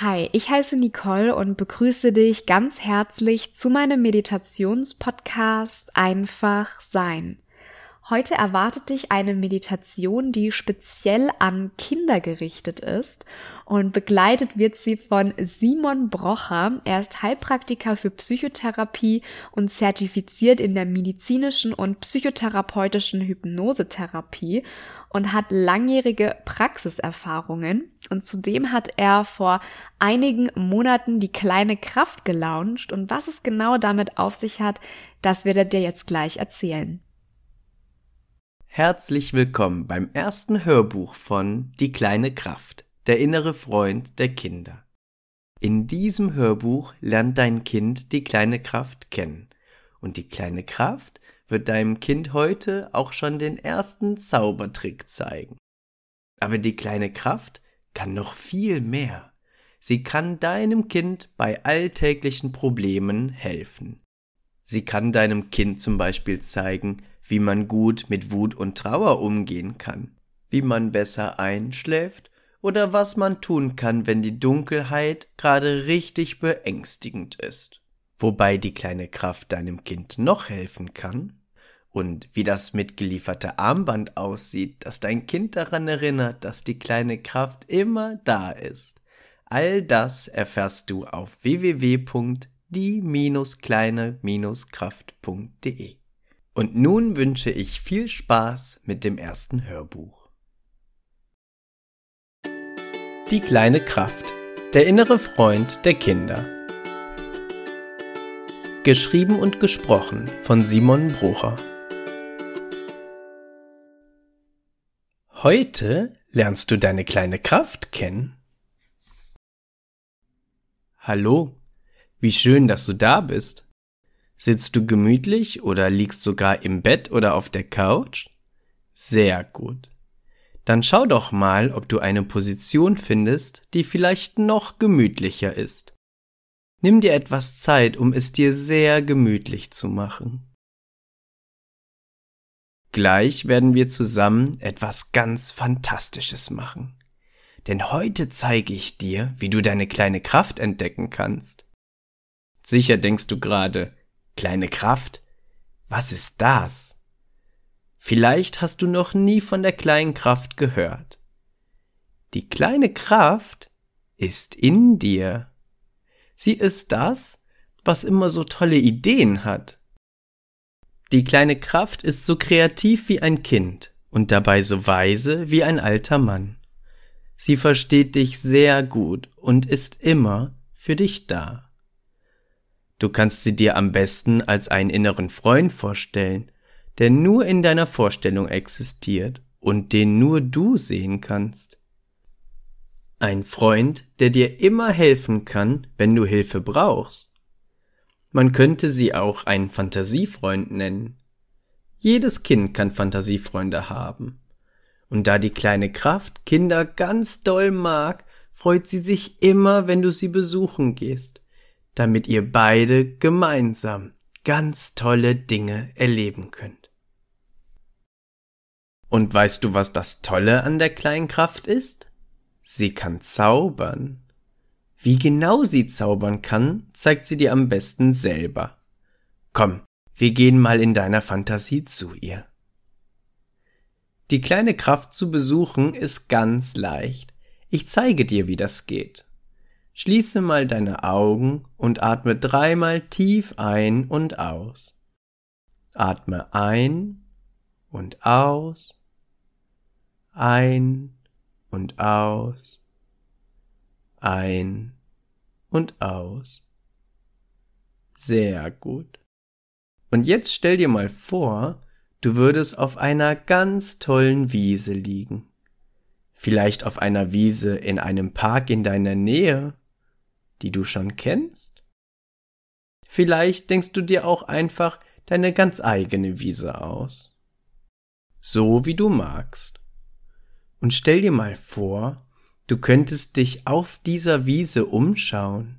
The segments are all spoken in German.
Hi, ich heiße Nicole und begrüße dich ganz herzlich zu meinem Meditationspodcast Einfach Sein. Heute erwartet dich eine Meditation, die speziell an Kinder gerichtet ist und begleitet wird sie von Simon Brocher. Er ist Heilpraktiker für Psychotherapie und zertifiziert in der medizinischen und psychotherapeutischen Hypnosetherapie und hat langjährige Praxiserfahrungen. Und zudem hat er vor einigen Monaten die kleine Kraft gelauncht. Und was es genau damit auf sich hat, das wird er dir jetzt gleich erzählen. Herzlich willkommen beim ersten Hörbuch von Die kleine Kraft, der innere Freund der Kinder. In diesem Hörbuch lernt dein Kind die kleine Kraft kennen. Und die kleine Kraft wird deinem Kind heute auch schon den ersten Zaubertrick zeigen. Aber die kleine Kraft kann noch viel mehr. Sie kann deinem Kind bei alltäglichen Problemen helfen. Sie kann deinem Kind zum Beispiel zeigen, wie man gut mit Wut und Trauer umgehen kann, wie man besser einschläft oder was man tun kann, wenn die Dunkelheit gerade richtig beängstigend ist. Wobei die kleine Kraft deinem Kind noch helfen kann, und wie das mitgelieferte Armband aussieht, das dein Kind daran erinnert, dass die kleine Kraft immer da ist. All das erfährst du auf www.die-kleine-kraft.de. Und nun wünsche ich viel Spaß mit dem ersten Hörbuch. Die kleine Kraft, der innere Freund der Kinder. Geschrieben und gesprochen von Simon Brucher. Heute lernst du deine kleine Kraft kennen. Hallo, wie schön, dass du da bist. Sitzt du gemütlich oder liegst sogar im Bett oder auf der Couch? Sehr gut. Dann schau doch mal, ob du eine Position findest, die vielleicht noch gemütlicher ist. Nimm dir etwas Zeit, um es dir sehr gemütlich zu machen. Gleich werden wir zusammen etwas ganz Fantastisches machen. Denn heute zeige ich dir, wie du deine kleine Kraft entdecken kannst. Sicher denkst du gerade, kleine Kraft? Was ist das? Vielleicht hast du noch nie von der kleinen Kraft gehört. Die kleine Kraft ist in dir. Sie ist das, was immer so tolle Ideen hat die kleine Kraft ist so kreativ wie ein Kind und dabei so weise wie ein alter Mann. Sie versteht dich sehr gut und ist immer für dich da. Du kannst sie dir am besten als einen inneren Freund vorstellen, der nur in deiner Vorstellung existiert und den nur du sehen kannst. Ein Freund, der dir immer helfen kann, wenn du Hilfe brauchst man könnte sie auch einen Fantasiefreund nennen. Jedes Kind kann Fantasiefreunde haben. Und da die kleine Kraft Kinder ganz doll mag, freut sie sich immer, wenn du sie besuchen gehst, damit ihr beide gemeinsam ganz tolle Dinge erleben könnt. Und weißt du, was das Tolle an der kleinen Kraft ist? Sie kann zaubern. Wie genau sie zaubern kann, zeigt sie dir am besten selber. Komm, wir gehen mal in deiner Fantasie zu ihr. Die kleine Kraft zu besuchen ist ganz leicht. Ich zeige dir, wie das geht. Schließe mal deine Augen und atme dreimal tief ein und aus. Atme ein und aus, ein und aus ein und aus. Sehr gut. Und jetzt stell dir mal vor, du würdest auf einer ganz tollen Wiese liegen. Vielleicht auf einer Wiese in einem Park in deiner Nähe, die du schon kennst. Vielleicht denkst du dir auch einfach deine ganz eigene Wiese aus. So wie du magst. Und stell dir mal vor, Du könntest dich auf dieser Wiese umschauen.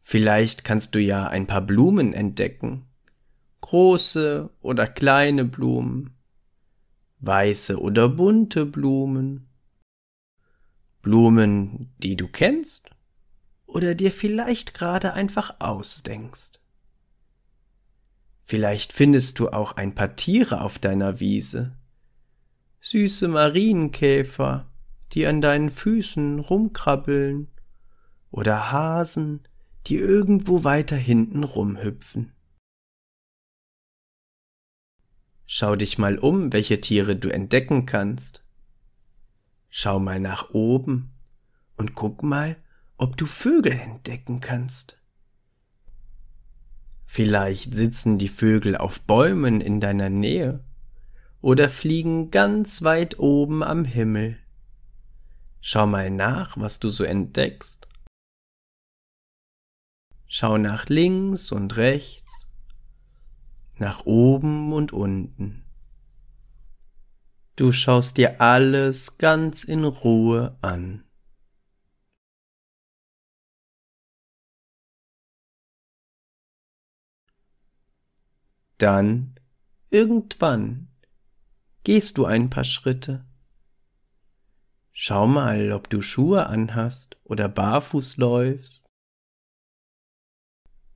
Vielleicht kannst du ja ein paar Blumen entdecken. Große oder kleine Blumen. Weiße oder bunte Blumen. Blumen, die du kennst oder dir vielleicht gerade einfach ausdenkst. Vielleicht findest du auch ein paar Tiere auf deiner Wiese. Süße Marienkäfer, die an deinen Füßen rumkrabbeln. Oder Hasen, die irgendwo weiter hinten rumhüpfen. Schau dich mal um, welche Tiere du entdecken kannst. Schau mal nach oben und guck mal, ob du Vögel entdecken kannst. Vielleicht sitzen die Vögel auf Bäumen in deiner Nähe oder fliegen ganz weit oben am Himmel. Schau mal nach, was du so entdeckst. Schau nach links und rechts, nach oben und unten. Du schaust dir alles ganz in Ruhe an. Dann, irgendwann, gehst du ein paar Schritte. Schau mal, ob du Schuhe anhast oder barfuß läufst.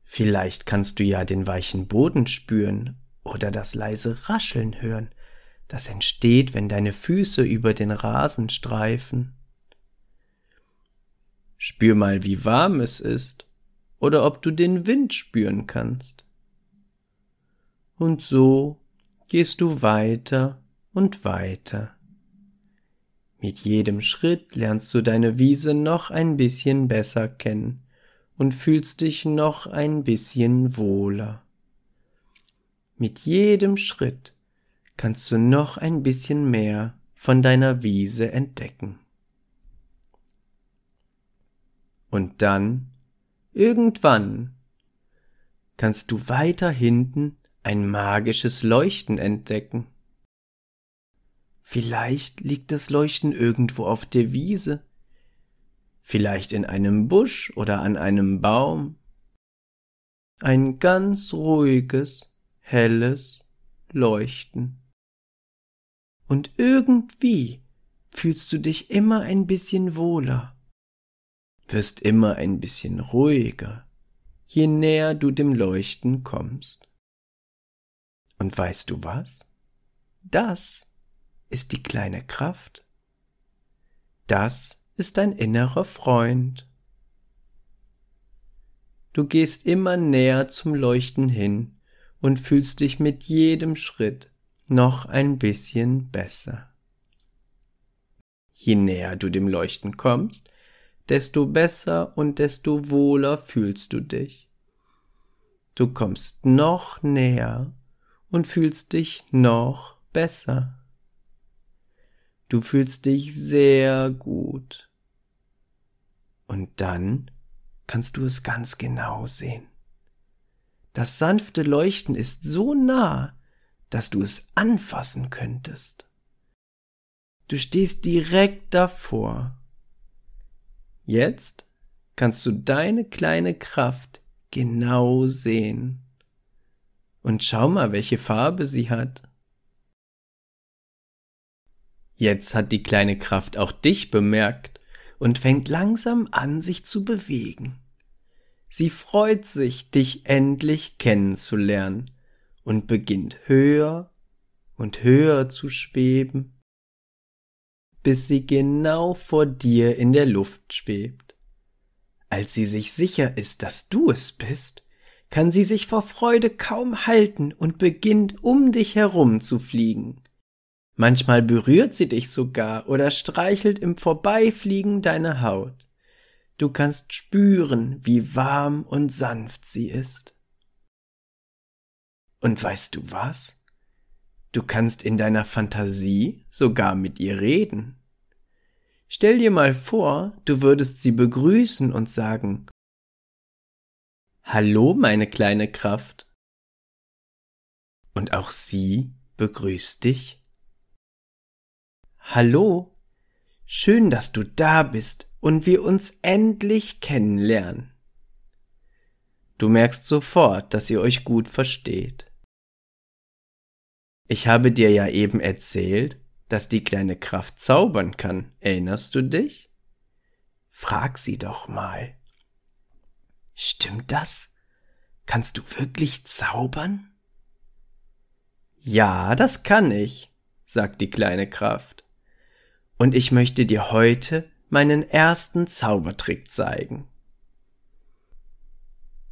Vielleicht kannst du ja den weichen Boden spüren oder das leise Rascheln hören, das entsteht, wenn deine Füße über den Rasen streifen. Spür mal, wie warm es ist oder ob du den Wind spüren kannst. Und so gehst du weiter und weiter. Mit jedem Schritt lernst du deine Wiese noch ein bisschen besser kennen und fühlst dich noch ein bisschen wohler. Mit jedem Schritt kannst du noch ein bisschen mehr von deiner Wiese entdecken. Und dann, irgendwann, kannst du weiter hinten ein magisches Leuchten entdecken. Vielleicht liegt das Leuchten irgendwo auf der Wiese, vielleicht in einem Busch oder an einem Baum. Ein ganz ruhiges, helles Leuchten. Und irgendwie fühlst du dich immer ein bisschen wohler, wirst immer ein bisschen ruhiger, je näher du dem Leuchten kommst. Und weißt du was? Das ist die kleine Kraft. Das ist dein innerer Freund. Du gehst immer näher zum Leuchten hin und fühlst dich mit jedem Schritt noch ein bisschen besser. Je näher du dem Leuchten kommst, desto besser und desto wohler fühlst du dich. Du kommst noch näher und fühlst dich noch besser. Du fühlst dich sehr gut. Und dann kannst du es ganz genau sehen. Das sanfte Leuchten ist so nah, dass du es anfassen könntest. Du stehst direkt davor. Jetzt kannst du deine kleine Kraft genau sehen. Und schau mal, welche Farbe sie hat. Jetzt hat die kleine Kraft auch dich bemerkt und fängt langsam an, sich zu bewegen. Sie freut sich, dich endlich kennenzulernen und beginnt höher und höher zu schweben, bis sie genau vor dir in der Luft schwebt. Als sie sich sicher ist, dass du es bist, kann sie sich vor Freude kaum halten und beginnt um dich herum zu fliegen. Manchmal berührt sie dich sogar oder streichelt im Vorbeifliegen deine Haut. Du kannst spüren, wie warm und sanft sie ist. Und weißt du was? Du kannst in deiner Fantasie sogar mit ihr reden. Stell dir mal vor, du würdest sie begrüßen und sagen, Hallo, meine kleine Kraft. Und auch sie begrüßt dich. Hallo, schön, dass du da bist und wir uns endlich kennenlernen. Du merkst sofort, dass ihr euch gut versteht. Ich habe dir ja eben erzählt, dass die kleine Kraft zaubern kann. Erinnerst du dich? frag sie doch mal. Stimmt das? Kannst du wirklich zaubern? Ja, das kann ich, sagt die kleine Kraft. Und ich möchte dir heute meinen ersten Zaubertrick zeigen.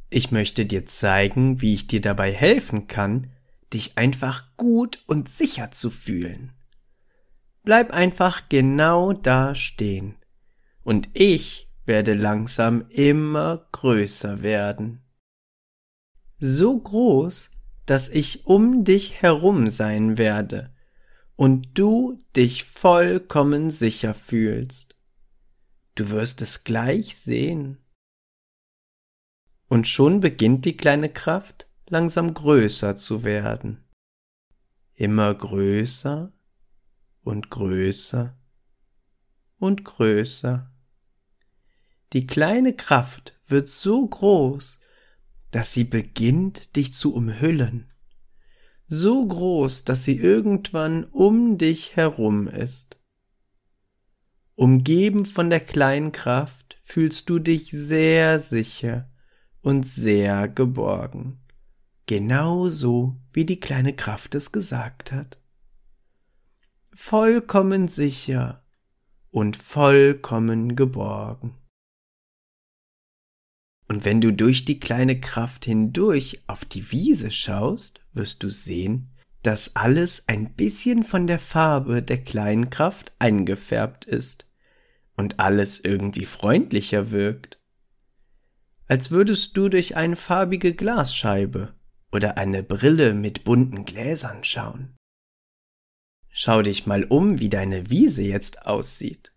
Ich möchte dir zeigen, wie ich dir dabei helfen kann, dich einfach gut und sicher zu fühlen. Bleib einfach genau da stehen, und ich werde langsam immer größer werden. So groß, dass ich um dich herum sein werde und du dich vollkommen sicher fühlst. Du wirst es gleich sehen. Und schon beginnt die kleine Kraft langsam größer zu werden. Immer größer und größer und größer. Die kleine Kraft wird so groß, dass sie beginnt, dich zu umhüllen. So groß, dass sie irgendwann um dich herum ist. Umgeben von der kleinen Kraft fühlst du dich sehr sicher und sehr geborgen. Genauso wie die kleine Kraft es gesagt hat. Vollkommen sicher und vollkommen geborgen. Und wenn du durch die kleine Kraft hindurch auf die Wiese schaust, wirst du sehen, dass alles ein bisschen von der Farbe der kleinen Kraft eingefärbt ist und alles irgendwie freundlicher wirkt. Als würdest du durch eine farbige Glasscheibe oder eine Brille mit bunten Gläsern schauen. Schau dich mal um, wie deine Wiese jetzt aussieht.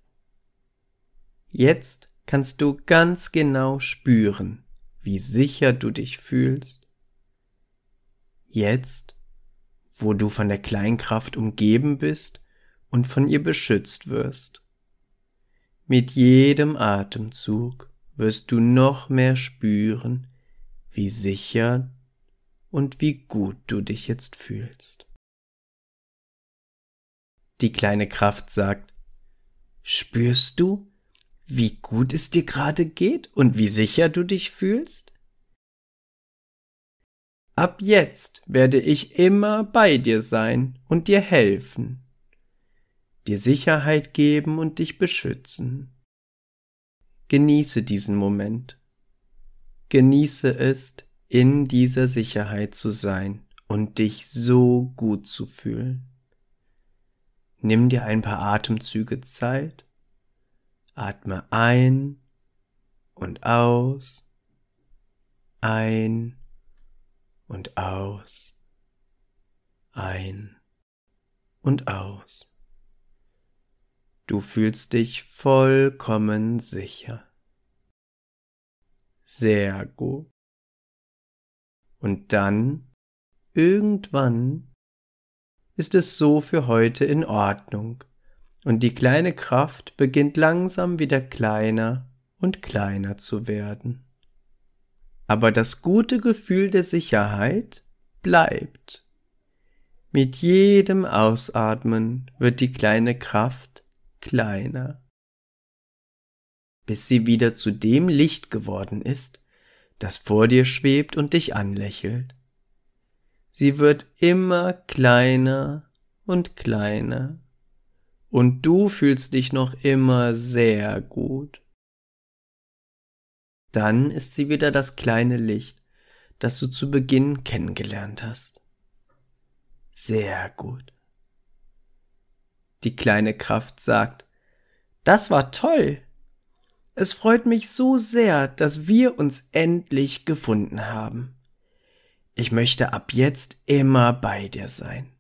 Jetzt kannst du ganz genau spüren, wie sicher du dich fühlst. Jetzt, wo du von der Kleinkraft umgeben bist und von ihr beschützt wirst. Mit jedem Atemzug wirst du noch mehr spüren, wie sicher und wie gut du dich jetzt fühlst. Die kleine Kraft sagt, spürst du, wie gut es dir gerade geht und wie sicher du dich fühlst? Ab jetzt werde ich immer bei dir sein und dir helfen, dir Sicherheit geben und dich beschützen. Genieße diesen Moment. Genieße es, in dieser Sicherheit zu sein und dich so gut zu fühlen. Nimm dir ein paar Atemzüge Zeit Atme ein und aus, ein und aus, ein und aus. Du fühlst dich vollkommen sicher. Sehr gut. Und dann, irgendwann, ist es so für heute in Ordnung und die kleine Kraft beginnt langsam wieder kleiner und kleiner zu werden. Aber das gute Gefühl der Sicherheit bleibt. Mit jedem Ausatmen wird die kleine Kraft kleiner, bis sie wieder zu dem Licht geworden ist, das vor dir schwebt und dich anlächelt. Sie wird immer kleiner und kleiner und du fühlst dich noch immer sehr gut. Dann ist sie wieder das kleine Licht, das du zu Beginn kennengelernt hast. Sehr gut. Die kleine Kraft sagt, das war toll. Es freut mich so sehr, dass wir uns endlich gefunden haben. Ich möchte ab jetzt immer bei dir sein.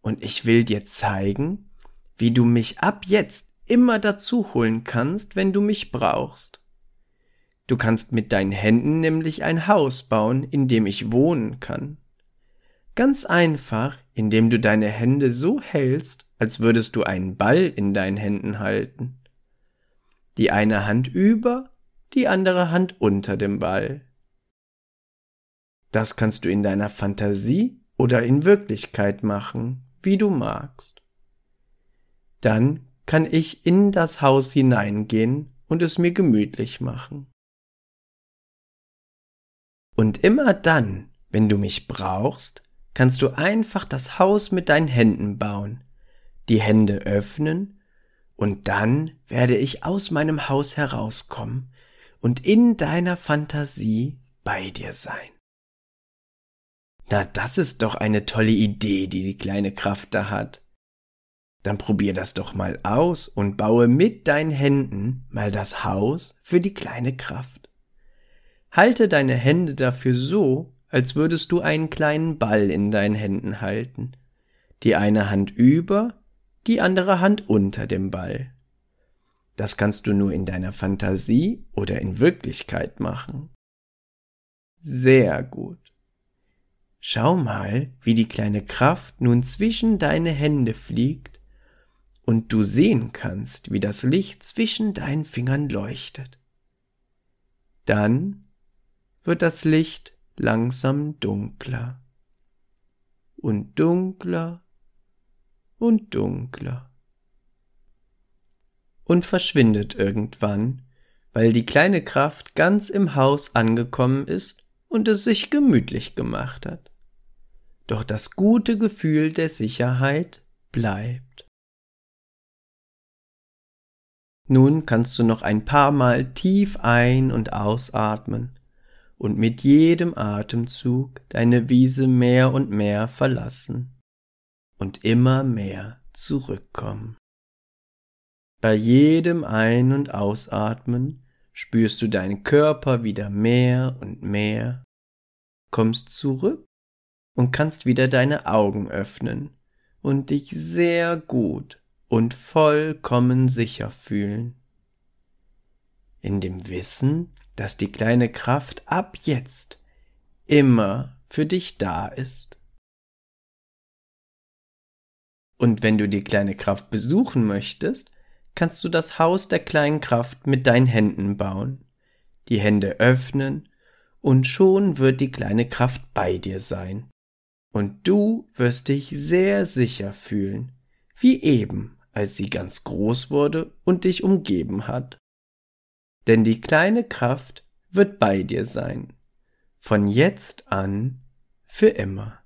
Und ich will dir zeigen, wie du mich ab jetzt immer dazu holen kannst, wenn du mich brauchst. Du kannst mit deinen Händen nämlich ein Haus bauen, in dem ich wohnen kann. Ganz einfach, indem du deine Hände so hältst, als würdest du einen Ball in deinen Händen halten. Die eine Hand über, die andere Hand unter dem Ball. Das kannst du in deiner Fantasie oder in Wirklichkeit machen, wie du magst. Dann kann ich in das Haus hineingehen und es mir gemütlich machen. Und immer dann, wenn du mich brauchst, kannst du einfach das Haus mit deinen Händen bauen, die Hände öffnen, und dann werde ich aus meinem Haus herauskommen und in deiner Fantasie bei dir sein. Na, das ist doch eine tolle Idee, die die kleine Kraft da hat. Dann probier das doch mal aus und baue mit deinen Händen mal das Haus für die kleine Kraft. Halte deine Hände dafür so, als würdest du einen kleinen Ball in deinen Händen halten. Die eine Hand über, die andere Hand unter dem Ball. Das kannst du nur in deiner Fantasie oder in Wirklichkeit machen. Sehr gut. Schau mal, wie die kleine Kraft nun zwischen deine Hände fliegt und du sehen kannst, wie das Licht zwischen deinen Fingern leuchtet. Dann wird das Licht langsam dunkler und dunkler und dunkler und verschwindet irgendwann, weil die kleine Kraft ganz im Haus angekommen ist und es sich gemütlich gemacht hat. Doch das gute Gefühl der Sicherheit bleibt. Nun kannst du noch ein paar Mal tief ein- und ausatmen und mit jedem Atemzug deine Wiese mehr und mehr verlassen und immer mehr zurückkommen. Bei jedem Ein- und Ausatmen spürst du deinen Körper wieder mehr und mehr, kommst zurück und kannst wieder deine Augen öffnen und dich sehr gut und vollkommen sicher fühlen. In dem Wissen, dass die kleine Kraft ab jetzt immer für dich da ist. Und wenn du die kleine Kraft besuchen möchtest, kannst du das Haus der kleinen Kraft mit deinen Händen bauen, die Hände öffnen, und schon wird die kleine Kraft bei dir sein. Und du wirst dich sehr sicher fühlen, wie eben als sie ganz groß wurde und dich umgeben hat. Denn die kleine Kraft wird bei dir sein, von jetzt an für immer.